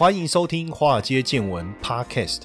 欢迎收听《华尔街见闻》Podcast。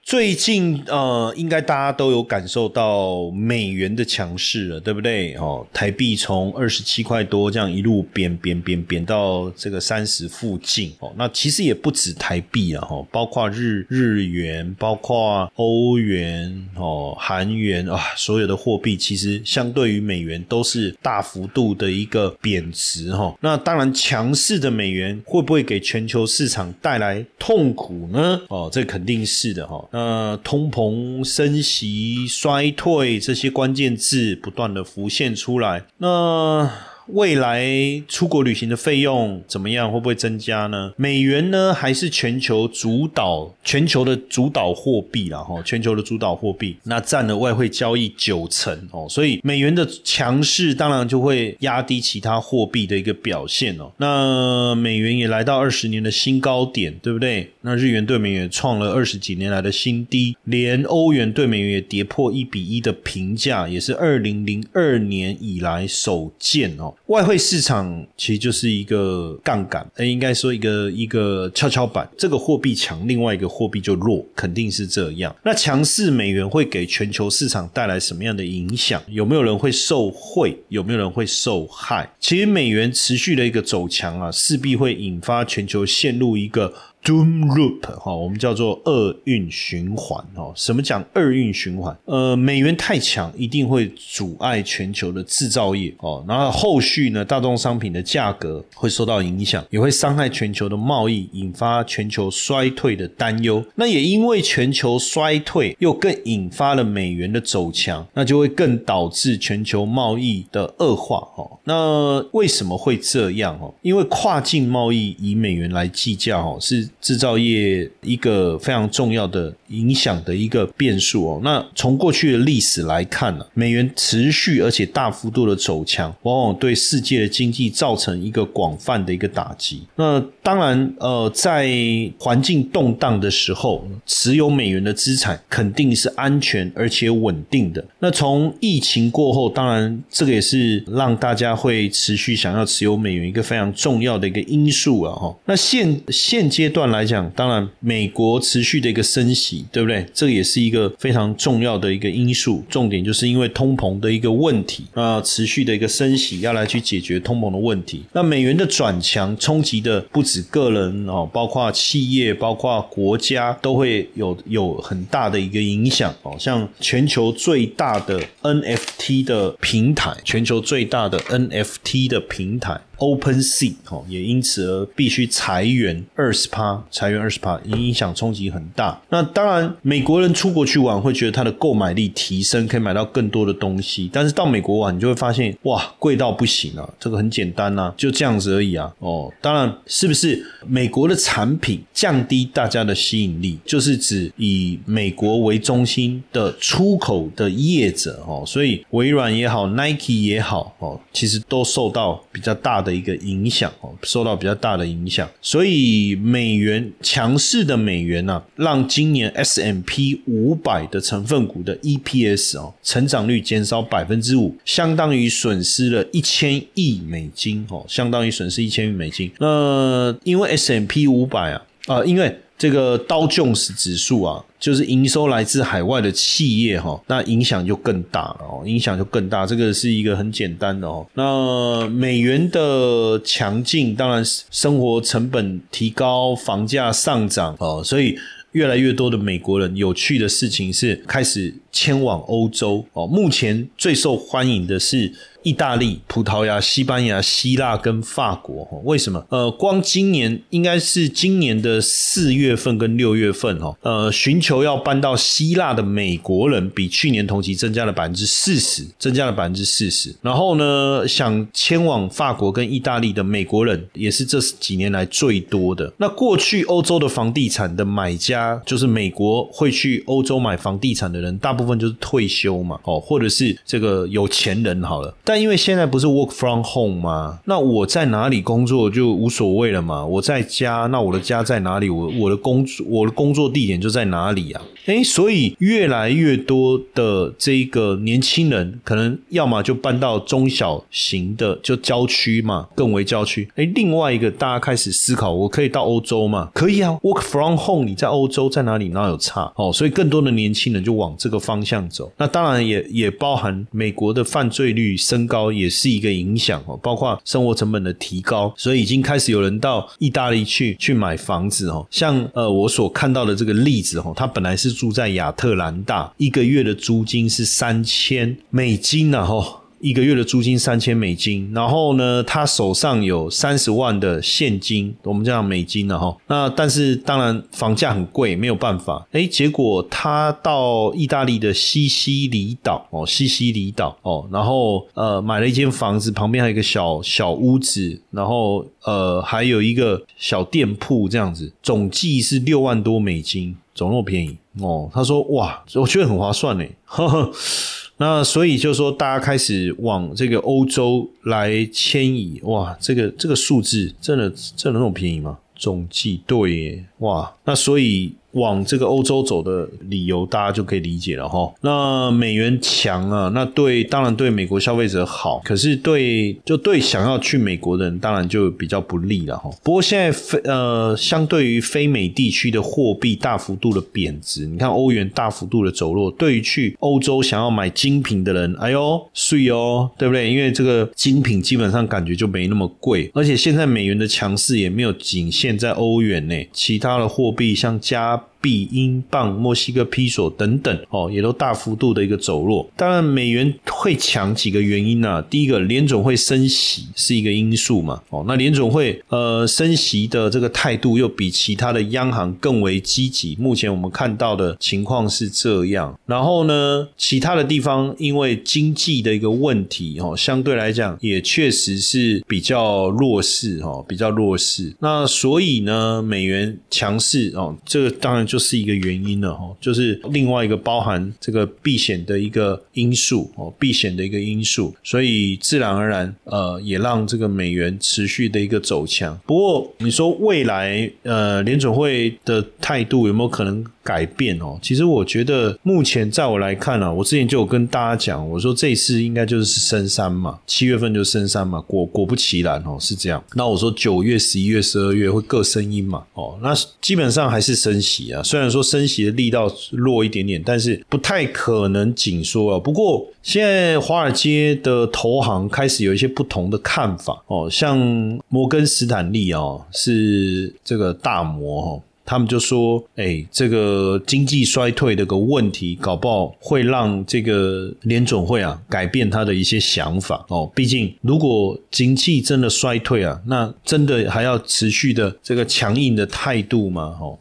最近呃，应该大家都有感受到美元的强势了，对不对？哦，台币从二十七块多这样一路贬贬贬贬到这个三十附近哦。那其实也不止台币啊，哈，包括日日元、包括欧元、哦韩元啊，所有的货币其实相对于美元都是大幅度的一个贬值哈。那当然，强势的美元会不会给全球市场带来痛苦呢？哦，这肯定是的哈。呃，通膨、升息、衰退这些关键字不断的浮现出来，那。未来出国旅行的费用怎么样？会不会增加呢？美元呢？还是全球主导全球的主导货币了哈？全球的主导货币，那占了外汇交易九成哦。所以美元的强势，当然就会压低其他货币的一个表现哦。那美元也来到二十年的新高点，对不对？那日元对美元创了二十几年来的新低，连欧元对美元也跌破一比一的评价，也是二零零二年以来首见哦。外汇市场其实就是一个杠杆，呃，应该说一个一个跷跷板。这个货币强，另外一个货币就弱，肯定是这样。那强势美元会给全球市场带来什么样的影响？有没有人会受贿？有没有人会受害？其实美元持续的一个走强啊，势必会引发全球陷入一个。Doom loop 哈，我们叫做厄运循环哦。什么讲厄运循环？呃，美元太强，一定会阻碍全球的制造业哦。然后后续呢，大宗商品的价格会受到影响，也会伤害全球的贸易，引发全球衰退的担忧。那也因为全球衰退，又更引发了美元的走强，那就会更导致全球贸易的恶化哦。那为什么会这样哦？因为跨境贸易以美元来计价哦，是。制造业一个非常重要的影响的一个变数哦。那从过去的历史来看呢，美元持续而且大幅度的走强，往往对世界的经济造成一个广泛的一个打击。那当然，呃，在环境动荡的时候，持有美元的资产肯定是安全而且稳定的。那从疫情过后，当然这个也是让大家会持续想要持有美元一个非常重要的一个因素啊。哈，那现现阶段。来讲，当然，美国持续的一个升息，对不对？这也是一个非常重要的一个因素。重点就是因为通膨的一个问题啊，持续的一个升息要来去解决通膨的问题。那美元的转强冲击的不止个人哦，包括企业、包括国家都会有有很大的一个影响哦。像全球最大的 NFT 的平台，全球最大的 NFT 的平台。Open Sea 哦，也因此而必须裁员二十趴，裁员二十趴，影响冲击很大。那当然，美国人出国去玩会觉得他的购买力提升，可以买到更多的东西。但是到美国玩，你就会发现哇，贵到不行啊！这个很简单呐，就这样子而已啊。哦，当然是不是美国的产品降低大家的吸引力，就是指以美国为中心的出口的业者哦，所以微软也好，Nike 也好哦，其实都受到比较大的。一个影响哦，受到比较大的影响，所以美元强势的美元呢，让今年 S M P 五百的成分股的 E P S 哦，成长率减少百分之五，相当于损失了一千亿美金哦，相当于损失一千亿美金。那因为 S M P 五百啊啊，因为这个刀 Jones 指数啊。就是营收来自海外的企业哈，那影响就更大了哦，影响就更大。这个是一个很简单的哦。那美元的强劲，当然生活成本提高，房价上涨哦，所以越来越多的美国人，有趣的事情是开始迁往欧洲哦。目前最受欢迎的是意大利、葡萄牙、西班牙、希腊跟法国。为什么？呃，光今年应该是今年的四月份跟六月份哦，呃，寻求要搬到希腊的美国人比去年同期增加了百分之四十，增加了百分之四十。然后呢，想迁往法国跟意大利的美国人也是这几年来最多的。那过去欧洲的房地产的买家，就是美国会去欧洲买房地产的人，大部分就是退休嘛，哦，或者是这个有钱人好了。但因为现在不是 work from home 吗？那我在哪里工作就无所谓了嘛。我在家，那我的家在哪里？我我的工作我的工作地点就在哪里啊？诶，所以越来越多的这个年轻人，可能要么就搬到中小型的就郊区嘛，更为郊区。诶，另外一个大家开始思考，我可以到欧洲嘛？可以啊，work from home，你在欧洲在哪里？哪有差？哦，所以更多的年轻人就往这个方向走。那当然也也包含美国的犯罪率升高，也是一个影响哦，包括生活成本的提高，所以已经开始有人到意大利去去买房子哦。像呃我所看到的这个例子哦，他本来是。住在亚特兰大，一个月的租金是三千美金，然后。一个月的租金三千美金，然后呢，他手上有三十万的现金，我们讲美金了哈。那但是当然房价很贵，没有办法。哎，结果他到意大利的西西里岛哦，西西里岛哦，然后呃买了一间房子，旁边还有一个小小屋子，然后呃还有一个小店铺这样子，总计是六万多美金，总那么便宜哦。他说哇，我觉得很划算呢。那所以就说，大家开始往这个欧洲来迁移，哇，这个这个数字真的真的那么便宜吗？总计对耶，哇，那所以。往这个欧洲走的理由，大家就可以理解了哈。那美元强啊，那对当然对美国消费者好，可是对就对想要去美国的人，当然就比较不利了哈。不过现在非呃，相对于非美地区的货币大幅度的贬值，你看欧元大幅度的走弱，对于去欧洲想要买精品的人，哎呦，税哦，对不对？因为这个精品基本上感觉就没那么贵，而且现在美元的强势也没有仅限在欧元内，其他的货币像加。up 币、英镑、墨西哥披索等等哦，也都大幅度的一个走弱。当然，美元会强几个原因呢？第一个，联总会升息是一个因素嘛。哦，那联总会呃升息的这个态度又比其他的央行更为积极。目前我们看到的情况是这样。然后呢，其他的地方因为经济的一个问题哦，相对来讲也确实是比较弱势哦，比较弱势。那所以呢，美元强势哦，这个当然。就是一个原因了哈，就是另外一个包含这个避险的一个因素哦，避险的一个因素，所以自然而然呃，也让这个美元持续的一个走强。不过你说未来呃联准会的态度有没有可能？改变哦，其实我觉得目前在我来看呢，我之前就有跟大家讲，我说这一次应该就是升三嘛，七月份就升三嘛，果果不其然哦，是这样。那我说九月、十一月、十二月会各升一嘛，哦，那基本上还是升息啊，虽然说升息的力道弱一点点，但是不太可能紧缩啊。不过现在华尔街的投行开始有一些不同的看法哦，像摩根斯坦利哦，是这个大摩哦。他们就说：“哎，这个经济衰退的个问题，搞不好会让这个联总会啊改变他的一些想法哦。毕竟，如果经济真的衰退啊，那真的还要持续的这个强硬的态度吗？哦。”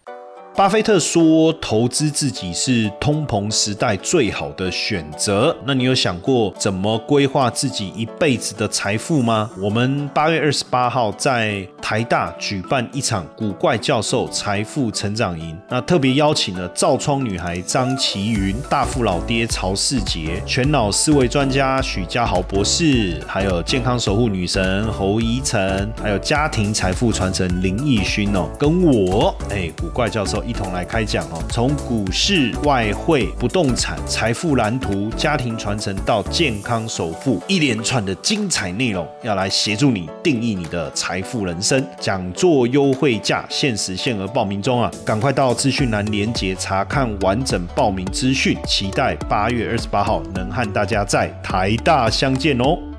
巴菲特说：“投资自己是通膨时代最好的选择。”那你有想过怎么规划自己一辈子的财富吗？我们八月二十八号在台大举办一场古怪教授财富成长营，那特别邀请了造窗女孩张琪云、大富老爹曹世杰、全脑思维专家许家豪博士，还有健康守护女神侯怡晨，还有家庭财富传承林奕勋哦，跟我哎古怪教授。一同来开讲哦，从股市、外汇、不动产、财富蓝图、家庭传承到健康首富，一连串的精彩内容，要来协助你定义你的财富人生。讲座优惠价，限时限额报名中啊，赶快到资讯栏连接查看完整报名资讯，期待八月二十八号能和大家在台大相见哦。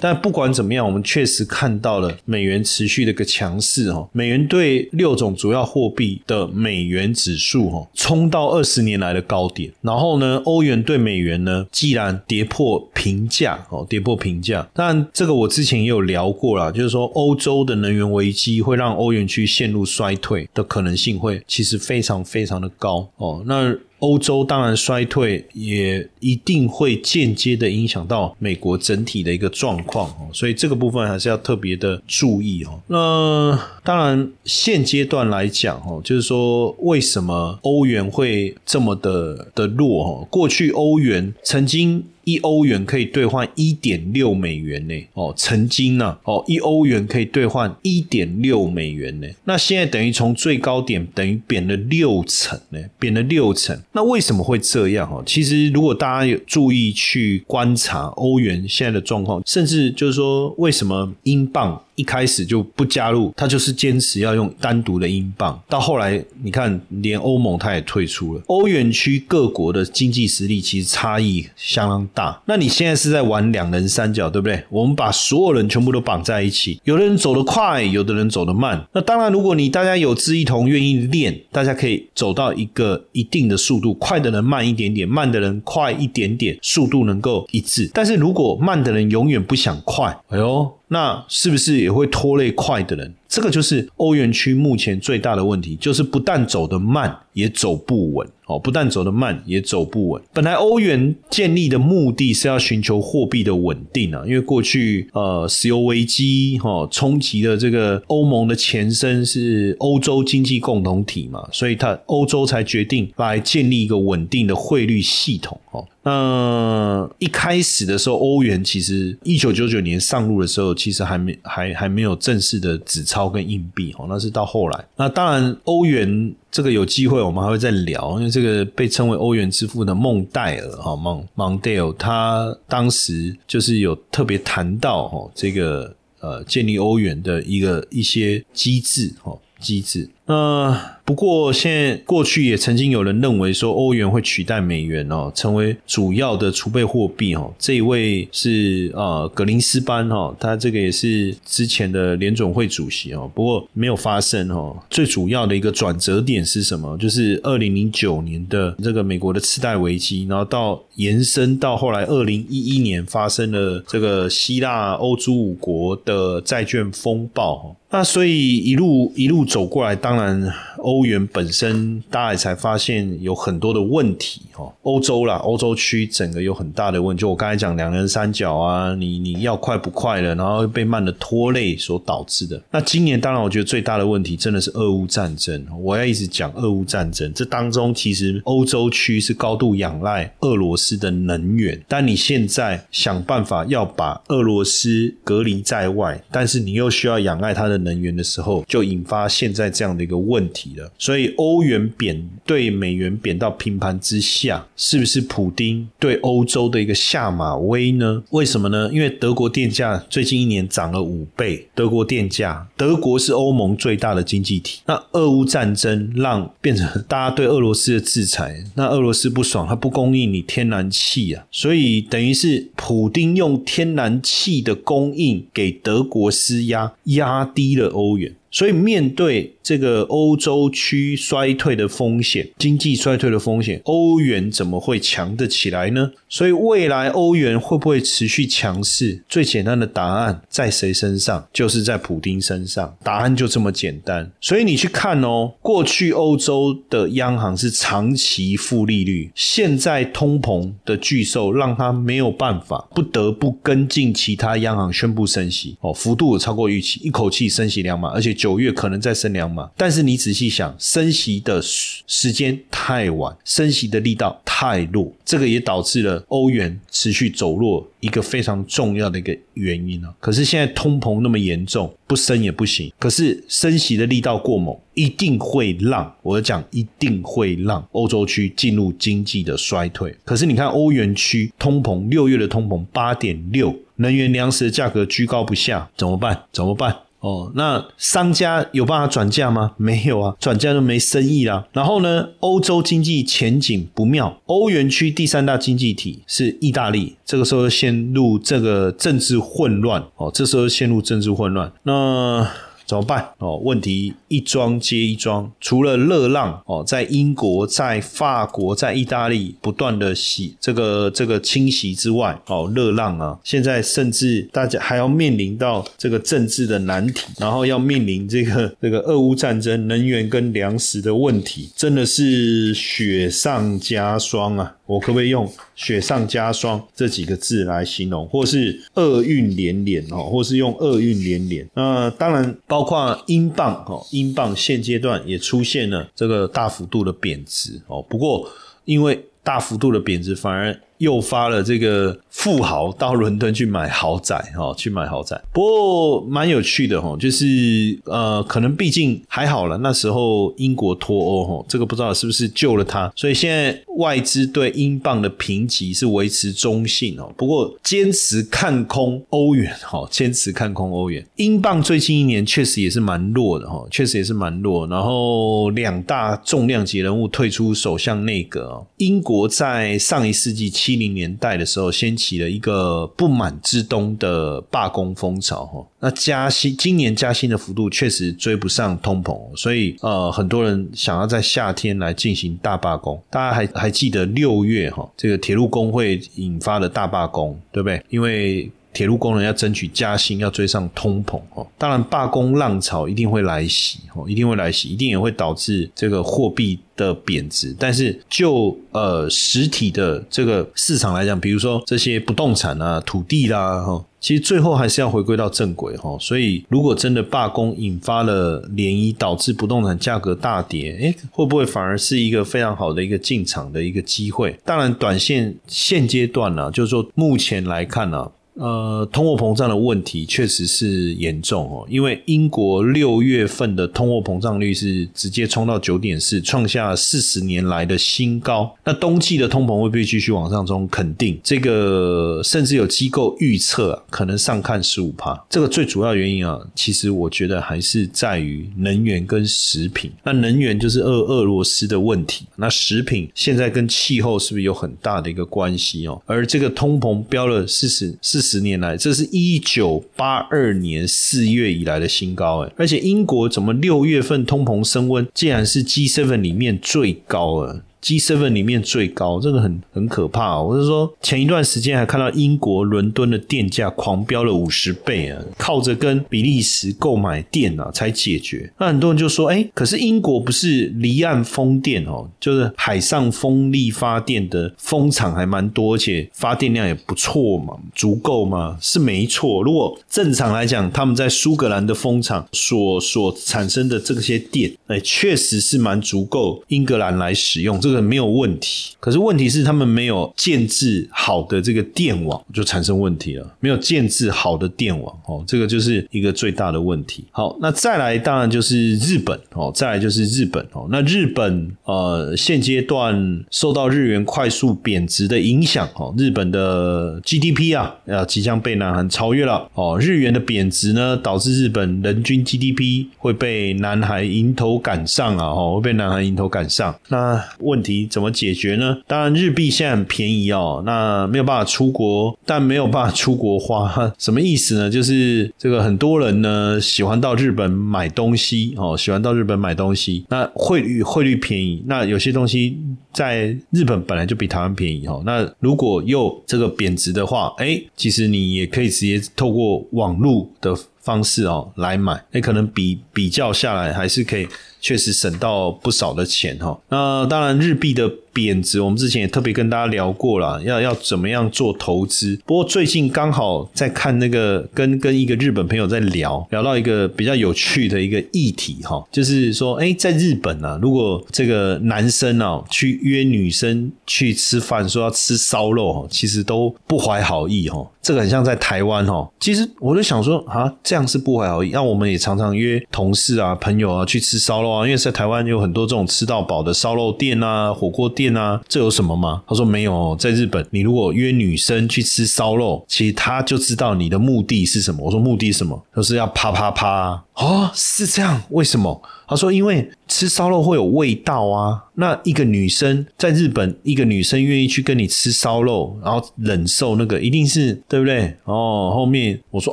但不管怎么样，我们确实看到了美元持续的一个强势哈。美元对六种主要货币的美元指数哈，冲到二十年来的高点。然后呢，欧元对美元呢，既然跌破平价哦，跌破平价。但这个我之前也有聊过了，就是说欧洲的能源危机会让欧元区陷入衰退的可能性会其实非常非常的高哦。那欧洲当然衰退，也一定会间接的影响到美国整体的一个状况哦，所以这个部分还是要特别的注意哦。那当然现阶段来讲哦，就是说为什么欧元会这么的的弱哦？过去欧元曾经。一欧元可以兑换一点六美元呢，哦，曾经呢，哦，一欧元可以兑换一点六美元呢，那现在等于从最高点等于贬了六成呢，贬了六成。那为什么会这样？哦，其实如果大家有注意去观察欧元现在的状况，甚至就是说为什么英镑？一开始就不加入，他就是坚持要用单独的英镑。到后来，你看，连欧盟他也退出了。欧元区各国的经济实力其实差异相当大。那你现在是在玩两人三角，对不对？我们把所有人全部都绑在一起，有的人走得快，有的人走得慢。那当然，如果你大家有志一同，愿意练，大家可以走到一个一定的速度，快的人慢一点点，慢的人快一点点，速度能够一致。但是如果慢的人永远不想快，哎呦。那是不是也会拖累快的人？这个就是欧元区目前最大的问题，就是不但走得慢，也走不稳。哦，不但走得慢，也走不稳。本来欧元建立的目的是要寻求货币的稳定啊，因为过去呃石油危机哈冲击的这个欧盟的前身是欧洲经济共同体嘛，所以它欧洲才决定来建立一个稳定的汇率系统。哦，那一开始的时候，欧元其实一九九九年上路的时候，其实还没还还没有正式的纸钞跟硬币。哦，那是到后来。那当然，欧元。这个有机会我们还会再聊，因为这个被称为欧元之父的孟戴尔哈孟孟戴尔，他当时就是有特别谈到哦这个呃建立欧元的一个一些机制哈机制。那不过现在过去也曾经有人认为说欧元会取代美元哦，成为主要的储备货币哦。这一位是啊格林斯班哈，他这个也是之前的联总会主席哦。不过没有发生哦。最主要的一个转折点是什么？就是二零零九年的这个美国的次贷危机，然后到延伸到后来二零一一年发生了这个希腊欧洲五国的债券风暴哈。那所以一路一路走过来，当然，欧欧元本身大家也才发现有很多的问题哦。欧洲啦，欧洲区整个有很大的问题。就我刚才讲两人三角啊，你你要快不快了，然后被慢的拖累所导致的。那今年当然，我觉得最大的问题真的是俄乌战争。我要一直讲俄乌战争，这当中其实欧洲区是高度仰赖俄罗斯的能源，但你现在想办法要把俄罗斯隔离在外，但是你又需要仰赖它的能源的时候，就引发现在这样的。一个问题了，所以欧元贬对美元贬到平盘之下，是不是普丁对欧洲的一个下马威呢？为什么呢？因为德国电价最近一年涨了五倍，德国电价，德国是欧盟最大的经济体。那俄乌战争让变成大家对俄罗斯的制裁，那俄罗斯不爽，他不供应你天然气啊，所以等于是普丁用天然气的供应给德国施压，压低了欧元。所以面对这个欧洲区衰退的风险，经济衰退的风险，欧元怎么会强得起来呢？所以未来欧元会不会持续强势？最简单的答案在谁身上？就是在普丁身上。答案就这么简单。所以你去看哦，过去欧洲的央行是长期负利率，现在通膨的巨兽让他没有办法，不得不跟进其他央行宣布升息哦，幅度超过预期，一口气升息两码，而且九月可能再升两码，但是你仔细想，升息的时间太晚，升息的力道太弱，这个也导致了欧元持续走弱一个非常重要的一个原因啊。可是现在通膨那么严重，不升也不行。可是升息的力道过猛，一定会让我讲，一定会让欧洲区进入经济的衰退。可是你看欧元区通膨，六月的通膨八点六，能源粮食的价格居高不下，怎么办？怎么办？哦，那商家有办法转嫁吗？没有啊，转嫁就没生意啦。然后呢，欧洲经济前景不妙，欧元区第三大经济体是意大利，这个时候陷入这个政治混乱哦，这时候陷入政治混乱，那。怎么办？哦，问题一桩接一桩。除了热浪哦，在英国、在法国、在意大利不断的洗这个这个侵袭之外，哦，热浪啊，现在甚至大家还要面临到这个政治的难题，然后要面临这个 这个俄乌战争、能源跟粮食的问题，真的是雪上加霜啊！我可不可以用雪上加霜这几个字来形容，或是厄运连连哦，或是用厄运连连？那当然包括英镑哦，英镑现阶段也出现了这个大幅度的贬值哦。不过因为大幅度的贬值，反而。诱发了这个富豪到伦敦去买豪宅，哈，去买豪宅。不过蛮有趣的，哈，就是呃，可能毕竟还好了。那时候英国脱欧，哈，这个不知道是不是救了他。所以现在外资对英镑的评级是维持中性哦。不过坚持看空欧元，哈，坚持看空欧元。英镑最近一年确实也是蛮弱的，哈，确实也是蛮弱。然后两大重量级人物退出首相内阁，英国在上一世纪。七零年代的时候，掀起了一个不满之冬的罢工风潮，哈。那加薪，今年加薪的幅度确实追不上通膨，所以呃，很多人想要在夏天来进行大罢工。大家还还记得六月哈，这个铁路工会引发的大罢工，对不对？因为铁路工人要争取加薪，要追上通膨哦。当然，罢工浪潮一定会来袭哦，一定会来袭，一定也会导致这个货币的贬值。但是，就呃实体的这个市场来讲，比如说这些不动产啊、土地啦，哈，其实最后还是要回归到正轨哈。所以，如果真的罢工引发了涟漪，导致不动产价格大跌，诶，会不会反而是一个非常好的一个进场的一个机会？当然，短线现阶段呢，就是说目前来看呢。呃，通货膨胀的问题确实是严重哦，因为英国六月份的通货膨胀率是直接冲到九点四，创下四十年来的新高。那冬季的通膨会不会继续往上冲？肯定，这个甚至有机构预测可能上看十五帕。这个最主要原因啊，其实我觉得还是在于能源跟食品。那能源就是俄俄罗斯的问题，那食品现在跟气候是不是有很大的一个关系哦？而这个通膨飙了四十四。十年来，这是一九八二年四月以来的新高哎！而且英国怎么六月份通膨升温，竟然是 G seven 里面最高了。G seven 里面最高，这个很很可怕。我是说，前一段时间还看到英国伦敦的电价狂飙了五十倍啊，靠着跟比利时购买电啊才解决。那很多人就说，哎，可是英国不是离岸风电哦，就是海上风力发电的风场还蛮多，而且发电量也不错嘛，足够吗？是没错。如果正常来讲，他们在苏格兰的风场所所产生的这些电，哎，确实是蛮足够英格兰来使用这个。没有问题，可是问题是他们没有建制好的这个电网，就产生问题了。没有建制好的电网，哦，这个就是一个最大的问题。好，那再来当然就是日本，哦，再来就是日本，哦，那日本呃现阶段受到日元快速贬值的影响，哦，日本的 GDP 啊，要即将被南韩超越了，哦，日元的贬值呢，导致日本人均 GDP 会被南韩迎头赶上啊，哦，会被南韩迎头赶上。那问。问题怎么解决呢？当然，日币现在很便宜哦，那没有办法出国，但没有办法出国花，什么意思呢？就是这个很多人呢喜欢到日本买东西哦，喜欢到日本买东西，那汇率汇率便宜，那有些东西在日本本来就比台湾便宜哦，那如果又这个贬值的话，哎，其实你也可以直接透过网络的方式哦来买，那可能比比较下来还是可以。确实省到不少的钱哈，那当然日币的。贬值，我们之前也特别跟大家聊过了，要要怎么样做投资。不过最近刚好在看那个，跟跟一个日本朋友在聊，聊到一个比较有趣的一个议题哈，就是说，哎，在日本啊，如果这个男生啊去约女生去吃饭，说要吃烧肉，其实都不怀好意哈。这个很像在台湾哦，其实我就想说啊，这样是不怀好意。那我们也常常约同事啊、朋友啊去吃烧肉啊，因为在台湾有很多这种吃到饱的烧肉店啊、火锅店。这有什么吗？他说没有，在日本，你如果约女生去吃烧肉，其实他就知道你的目的是什么。我说目的什么？就是要啪啪啪。哦，是这样，为什么？他说：“因为吃烧肉会有味道啊。那一个女生在日本，一个女生愿意去跟你吃烧肉，然后忍受那个，一定是对不对？哦，后面我说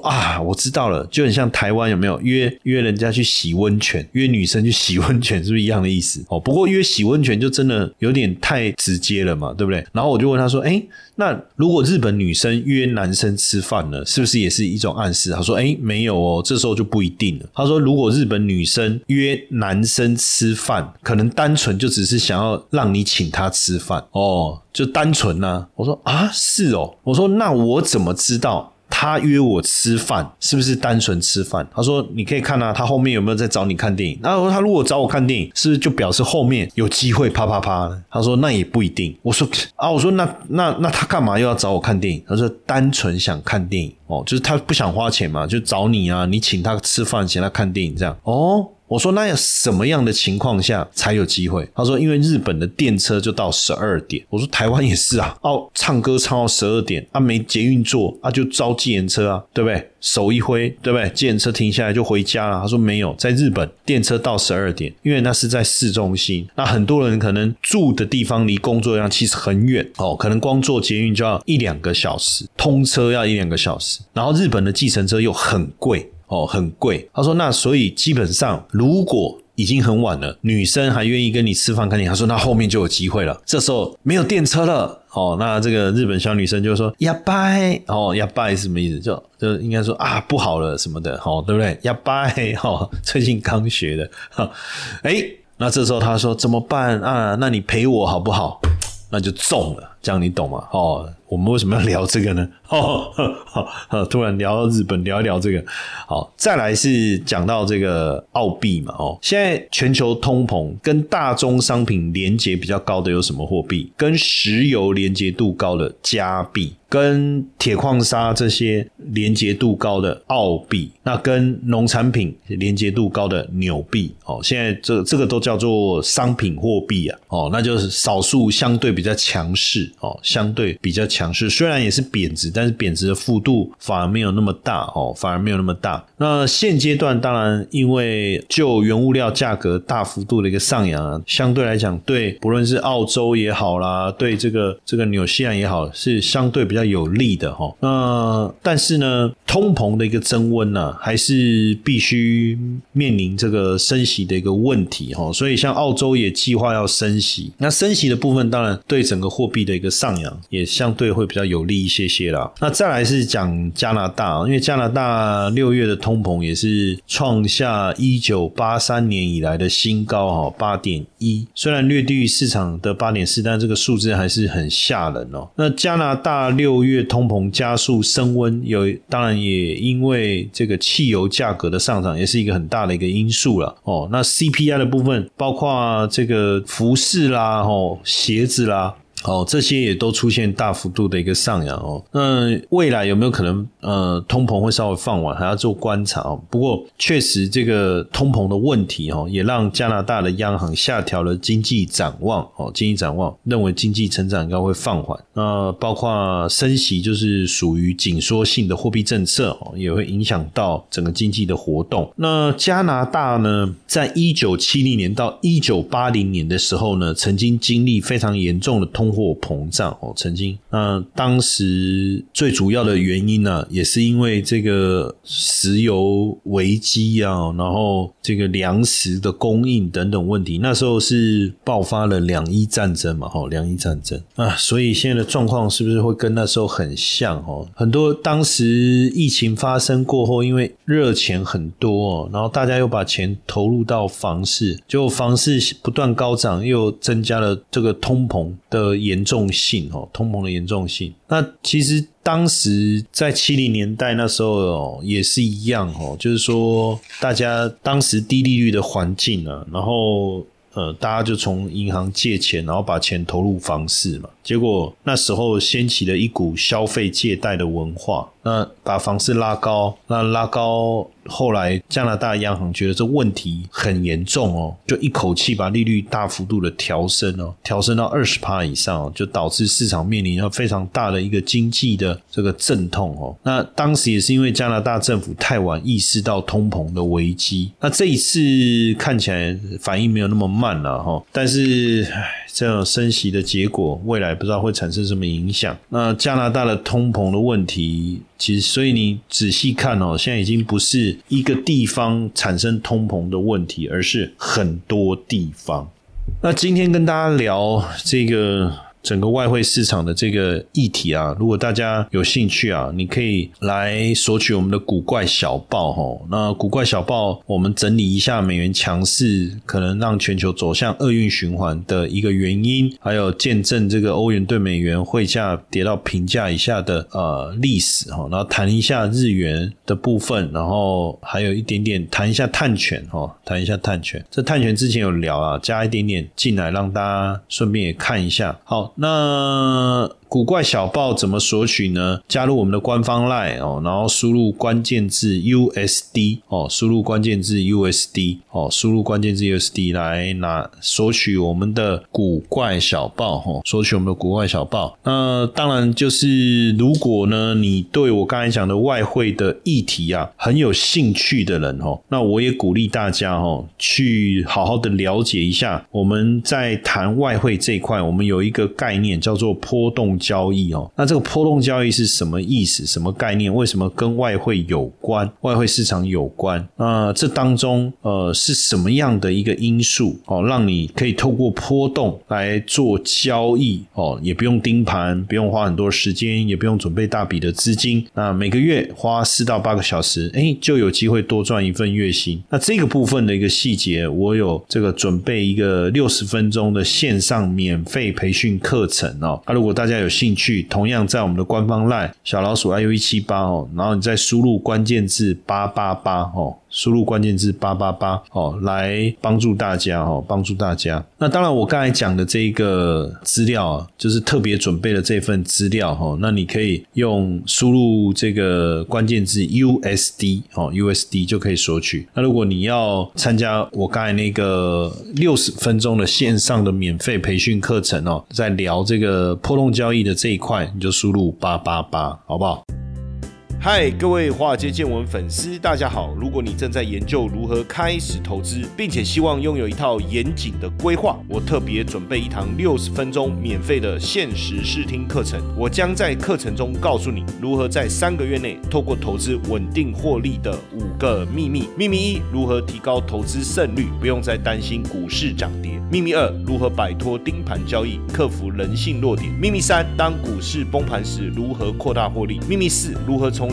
啊，我知道了，就很像台湾有没有约约人家去洗温泉，约女生去洗温泉，是不是一样的意思？哦，不过约洗温泉就真的有点太直接了嘛，对不对？然后我就问他说：，哎，那如果日本女生约男生吃饭呢，是不是也是一种暗示？他说：，哎，没有哦，这时候就不一定了。他说，如果日本女生约男生吃饭，可能单纯就只是想要让你请她吃饭哦，就单纯呢。我说啊，是哦。我说那我怎么知道？他约我吃饭，是不是单纯吃饭？他说：“你可以看啊，他后面有没有在找你看电影？”然后他如果找我看电影，是不是就表示后面有机会啪啪啪？他说：“那也不一定。”我说：“啊，我说那那那他干嘛又要找我看电影？”他说：“单纯想看电影哦，就是他不想花钱嘛，就找你啊，你请他吃饭，请他看电影这样哦。”我说那要什么样的情况下才有机会？他说因为日本的电车就到十二点。我说台湾也是啊，哦，唱歌唱到十二点，啊没捷运坐，啊就招计程车啊，对不对？手一挥，对不对？计程车停下来就回家了。他说没有，在日本电车到十二点，因为那是在市中心，那很多人可能住的地方离工作量其实很远哦，可能光坐捷运就要一两个小时，通车要一两个小时，然后日本的计程车又很贵。哦，很贵。他说，那所以基本上，如果已经很晚了，女生还愿意跟你吃饭看电影，他说那后面就有机会了。这时候没有电车了，哦，那这个日本小女生就说呀拜，哦呀拜是什么意思？就就应该说啊不好了什么的，哦，对不对？呀拜，哦，最近刚学的，哈，哎，那这时候他说怎么办啊？那你陪我好不好？那就中了，这样你懂吗？哦。我们为什么要聊这个呢？哦，突然聊到日本，聊一聊这个。好，再来是讲到这个澳币嘛。哦，现在全球通膨跟大宗商品连接比较高的有什么货币？跟石油连接度高的加币，跟铁矿砂这些连接度高的澳币，那跟农产品连接度高的纽币。哦，现在这这个都叫做商品货币啊。哦，那就是少数相对比较强势。哦，相对比较强。势虽然也是贬值，但是贬值的幅度反而没有那么大哦，反而没有那么大。那现阶段当然，因为就原物料价格大幅度的一个上扬啊，相对来讲，对不论是澳洲也好啦，对这个这个纽西兰也好，是相对比较有利的哈。那但是呢，通膨的一个增温呢，还是必须面临这个升息的一个问题哈。所以像澳洲也计划要升息，那升息的部分当然对整个货币的一个个上扬也相对。会比较有利一些些啦。那再来是讲加拿大，因为加拿大六月的通膨也是创下一九八三年以来的新高哈，八点一。虽然略低于市场的八点四，但这个数字还是很吓人哦。那加拿大六月通膨加速升温，有当然也因为这个汽油价格的上涨，也是一个很大的一个因素了哦。那 CPI 的部分，包括这个服饰啦、哦鞋子啦。哦，这些也都出现大幅度的一个上扬哦。那未来有没有可能呃通膨会稍微放缓，还要做观察哦。不过确实这个通膨的问题哦，也让加拿大的央行下调了经济展望哦，经济展望认为经济成长应该会放缓。那包括升息就是属于紧缩性的货币政策哦，也会影响到整个经济的活动。那加拿大呢，在一九七零年到一九八零年的时候呢，曾经经历非常严重的通货膨胀哦，曾经那当时最主要的原因呢，也是因为这个石油危机啊，然后这个粮食的供应等等问题，那时候是爆发了两伊战争嘛，哈，两伊战争啊，所以现在的状况是不是会跟那时候很像哦？很多当时疫情发生过后，因为热钱很多，然后大家又把钱投入到房市，就房市不断高涨，又增加了这个通膨的。严重性哦，通膨的严重性。那其实当时在七零年代那时候哦，也是一样哦，就是说大家当时低利率的环境啊，然后呃，大家就从银行借钱，然后把钱投入房市嘛。结果那时候掀起了一股消费借贷的文化，那把房市拉高，那拉高。后来加拿大央行觉得这问题很严重哦，就一口气把利率大幅度的调升哦，调升到二十帕以上，就导致市场面临了非常大的一个经济的这个阵痛哦。那当时也是因为加拿大政府太晚意识到通膨的危机，那这一次看起来反应没有那么慢了哈，但是这样升息的结果，未来不知道会产生什么影响。那加拿大的通膨的问题。其实，所以你仔细看哦，现在已经不是一个地方产生通膨的问题，而是很多地方。那今天跟大家聊这个。整个外汇市场的这个议题啊，如果大家有兴趣啊，你可以来索取我们的古怪小报哈。那古怪小报，我们整理一下美元强势可能让全球走向厄运循环的一个原因，还有见证这个欧元对美元汇价跌到平价以下的呃历史哈。然后谈一下日元的部分，然后还有一点点谈一下碳权哈，谈一下碳权。这碳权之前有聊啊，加一点点进来，让大家顺便也看一下。好。那。古怪小报怎么索取呢？加入我们的官方 LINE 哦，然后输入关键字 USD 哦，输入关键字 USD 哦，输入关键字 USD 来拿索取我们的古怪小报哈，索取我们的古怪小报。那当然就是如果呢，你对我刚才讲的外汇的议题啊很有兴趣的人哦，那我也鼓励大家哦，去好好的了解一下。我们在谈外汇这一块，我们有一个概念叫做波动。交易哦，那这个波动交易是什么意思？什么概念？为什么跟外汇有关？外汇市场有关？那这当中呃是什么样的一个因素哦，让你可以透过波动来做交易哦，也不用盯盘，不用花很多时间，也不用准备大笔的资金。那每个月花四到八个小时，哎，就有机会多赚一份月薪。那这个部分的一个细节，我有这个准备一个六十分钟的线上免费培训课程哦。那如果大家有兴趣同样在我们的官方 LINE 小老鼠 iu 一七八哦，然后你再输入关键字八八八哦。输入关键字八八八哦，来帮助大家哦，帮助大家。那当然，我刚才讲的这一个资料啊，就是特别准备的这份资料哦。那你可以用输入这个关键字 USD 哦，USD 就可以索取。那如果你要参加我刚才那个六十分钟的线上的免费培训课程哦，在聊这个波动交易的这一块，你就输入八八八，好不好？嗨，各位华尔街见闻粉丝，大家好！如果你正在研究如何开始投资，并且希望拥有一套严谨的规划，我特别准备一堂六十分钟免费的限时试听课程。我将在课程中告诉你如何在三个月内透过投资稳定获利的五个秘密。秘密一：如何提高投资胜率，不用再担心股市涨跌。秘密二：如何摆脱盯盘交易，克服人性弱点。秘密三：当股市崩盘时，如何扩大获利。秘密四：如何从